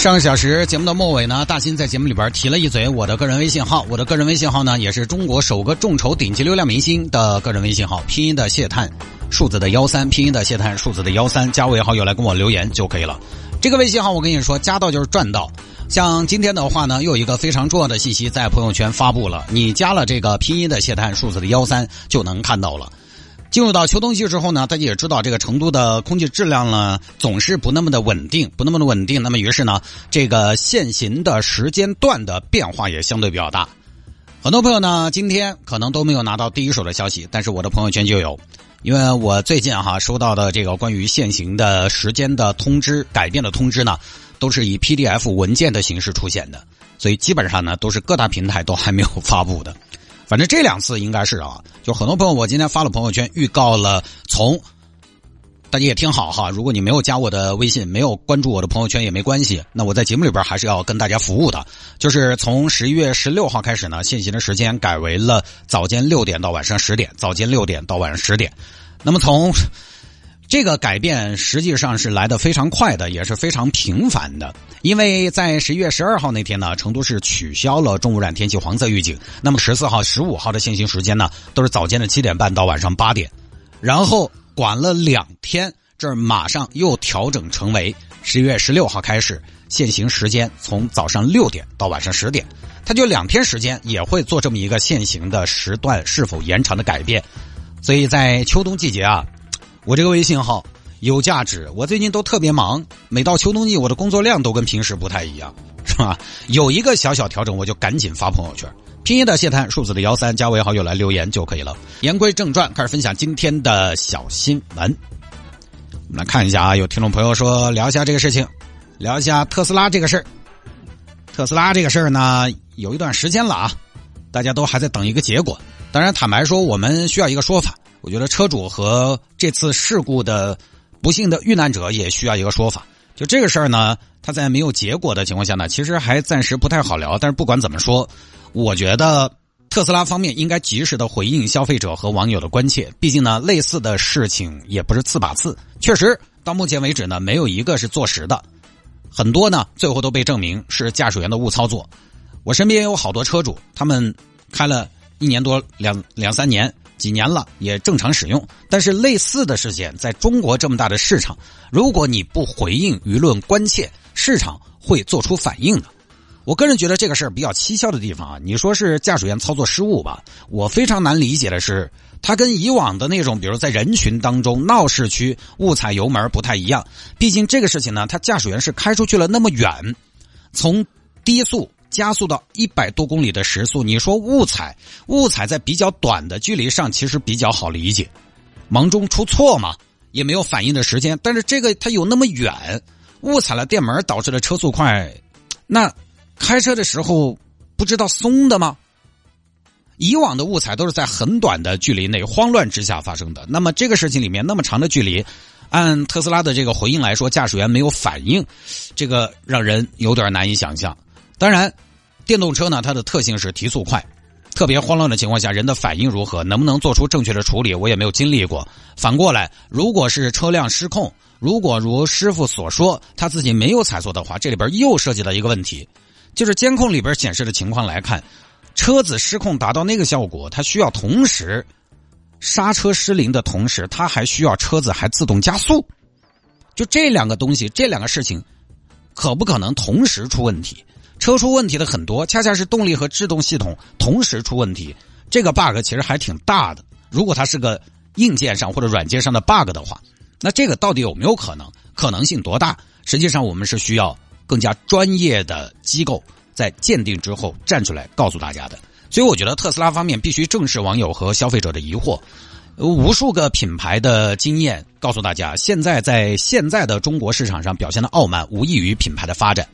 上个小时节目的末尾呢，大新在节目里边提了一嘴我的个人微信号，我的个人微信号呢，也是中国首个众筹顶级流量明星的个人微信号，拼音的谢探，数字的幺三，拼音的谢探，数字的幺三，加为好友来跟我留言就可以了。这个微信号我跟你说，加到就是赚到。像今天的话呢，又有一个非常重要的信息在朋友圈发布了，你加了这个拼音的谢探，数字的幺三就能看到了。进入到秋冬季之后呢，大家也知道这个成都的空气质量呢总是不那么的稳定，不那么的稳定。那么于是呢，这个限行的时间段的变化也相对比较大。很多朋友呢今天可能都没有拿到第一手的消息，但是我的朋友圈就有，因为我最近哈收到的这个关于限行的时间的通知改变的通知呢，都是以 PDF 文件的形式出现的，所以基本上呢都是各大平台都还没有发布的。反正这两次应该是啊，就很多朋友，我今天发了朋友圈预告了，从大家也听好哈，如果你没有加我的微信，没有关注我的朋友圈也没关系，那我在节目里边还是要跟大家服务的，就是从十一月十六号开始呢，限行的时间改为了早间六点到晚上十点，早间六点到晚上十点，那么从。这个改变实际上是来的非常快的，也是非常频繁的。因为在十一月十二号那天呢，成都市取消了重污染天气黄色预警。那么十四号、十五号的限行时间呢，都是早间的七点半到晚上八点。然后管了两天，这儿马上又调整成为十一月十六号开始限行时间从早上六点到晚上十点。它就两天时间也会做这么一个限行的时段是否延长的改变。所以在秋冬季节啊。我这个微信号有价值，我最近都特别忙，每到秋冬季，我的工作量都跟平时不太一样，是吧？有一个小小调整，我就赶紧发朋友圈，拼音的谢探，数字的幺三，加为好友来留言就可以了。言归正传，开始分享今天的小新闻。我们来看一下啊，有听众朋友说聊一下这个事情，聊一下特斯拉这个事儿。特斯拉这个事儿呢，有一段时间了啊，大家都还在等一个结果。当然，坦白说，我们需要一个说法。我觉得车主和这次事故的不幸的遇难者也需要一个说法。就这个事儿呢，他在没有结果的情况下呢，其实还暂时不太好聊。但是不管怎么说，我觉得特斯拉方面应该及时的回应消费者和网友的关切。毕竟呢，类似的事情也不是次把次。确实，到目前为止呢，没有一个是坐实的，很多呢最后都被证明是驾驶员的误操作。我身边有好多车主，他们开了一年多两两三年。几年了也正常使用，但是类似的事件在中国这么大的市场，如果你不回应舆论关切，市场会做出反应的。我个人觉得这个事儿比较蹊跷的地方啊，你说是驾驶员操作失误吧？我非常难理解的是，他跟以往的那种，比如在人群当中闹市区误踩油门不太一样。毕竟这个事情呢，他驾驶员是开出去了那么远，从低速。加速到一百多公里的时速，你说误踩，误踩在比较短的距离上其实比较好理解，忙中出错嘛，也没有反应的时间。但是这个它有那么远，误踩了电门导致了车速快，那开车的时候不知道松的吗？以往的误踩都是在很短的距离内慌乱之下发生的，那么这个事情里面那么长的距离，按特斯拉的这个回应来说，驾驶员没有反应，这个让人有点难以想象。当然，电动车呢，它的特性是提速快，特别慌乱的情况下，人的反应如何，能不能做出正确的处理，我也没有经历过。反过来，如果是车辆失控，如果如师傅所说，他自己没有踩错的话，这里边又涉及到一个问题，就是监控里边显示的情况来看，车子失控达到那个效果，它需要同时刹车失灵的同时，它还需要车子还自动加速，就这两个东西，这两个事情，可不可能同时出问题？车出问题的很多，恰恰是动力和制动系统同时出问题，这个 bug 其实还挺大的。如果它是个硬件上或者软件上的 bug 的话，那这个到底有没有可能？可能性多大？实际上，我们是需要更加专业的机构在鉴定之后站出来告诉大家的。所以，我觉得特斯拉方面必须正视网友和消费者的疑惑。无数个品牌的经验告诉大家，现在在现在的中国市场上表现的傲慢，无异于品牌的发展。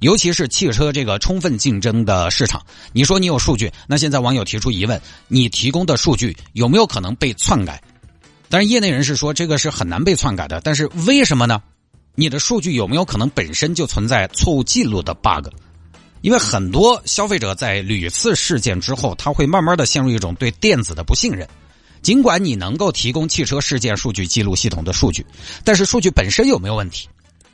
尤其是汽车这个充分竞争的市场。你说你有数据，那现在网友提出疑问：你提供的数据有没有可能被篡改？但是业内人士说这个是很难被篡改的。但是为什么呢？你的数据有没有可能本身就存在错误记录的 bug？因为很多消费者在屡次事件之后，他会慢慢的陷入一种对电子的不信任。尽管你能够提供汽车事件数据记录系统的数据，但是数据本身有没有问题？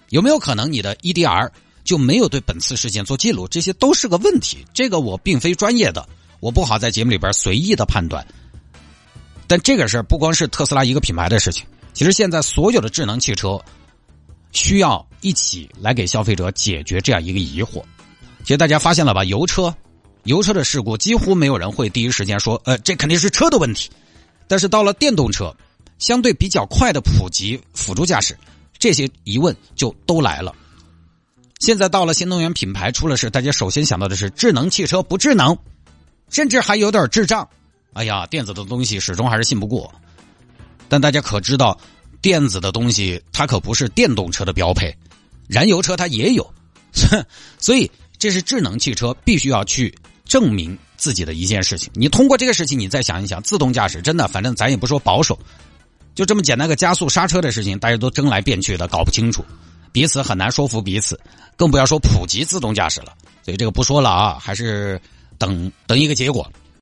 有没有可能你的 EDR 就没有对本次事件做记录？这些都是个问题。这个我并非专业的，我不好在节目里边随意的判断。但这个事儿不光是特斯拉一个品牌的事情，其实现在所有的智能汽车。需要一起来给消费者解决这样一个疑惑。其实大家发现了吧？油车，油车的事故几乎没有人会第一时间说，呃，这肯定是车的问题。但是到了电动车，相对比较快的普及，辅助驾驶，这些疑问就都来了。现在到了新能源品牌出了事，大家首先想到的是智能汽车不智能，甚至还有点智障。哎呀，电子的东西始终还是信不过。但大家可知道？电子的东西，它可不是电动车的标配，燃油车它也有，所以这是智能汽车必须要去证明自己的一件事情。你通过这个事情，你再想一想，自动驾驶真的，反正咱也不说保守，就这么简单个加速刹车的事情，大家都争来辩去的，搞不清楚，彼此很难说服彼此，更不要说普及自动驾驶了。所以这个不说了啊，还是等等一个结果。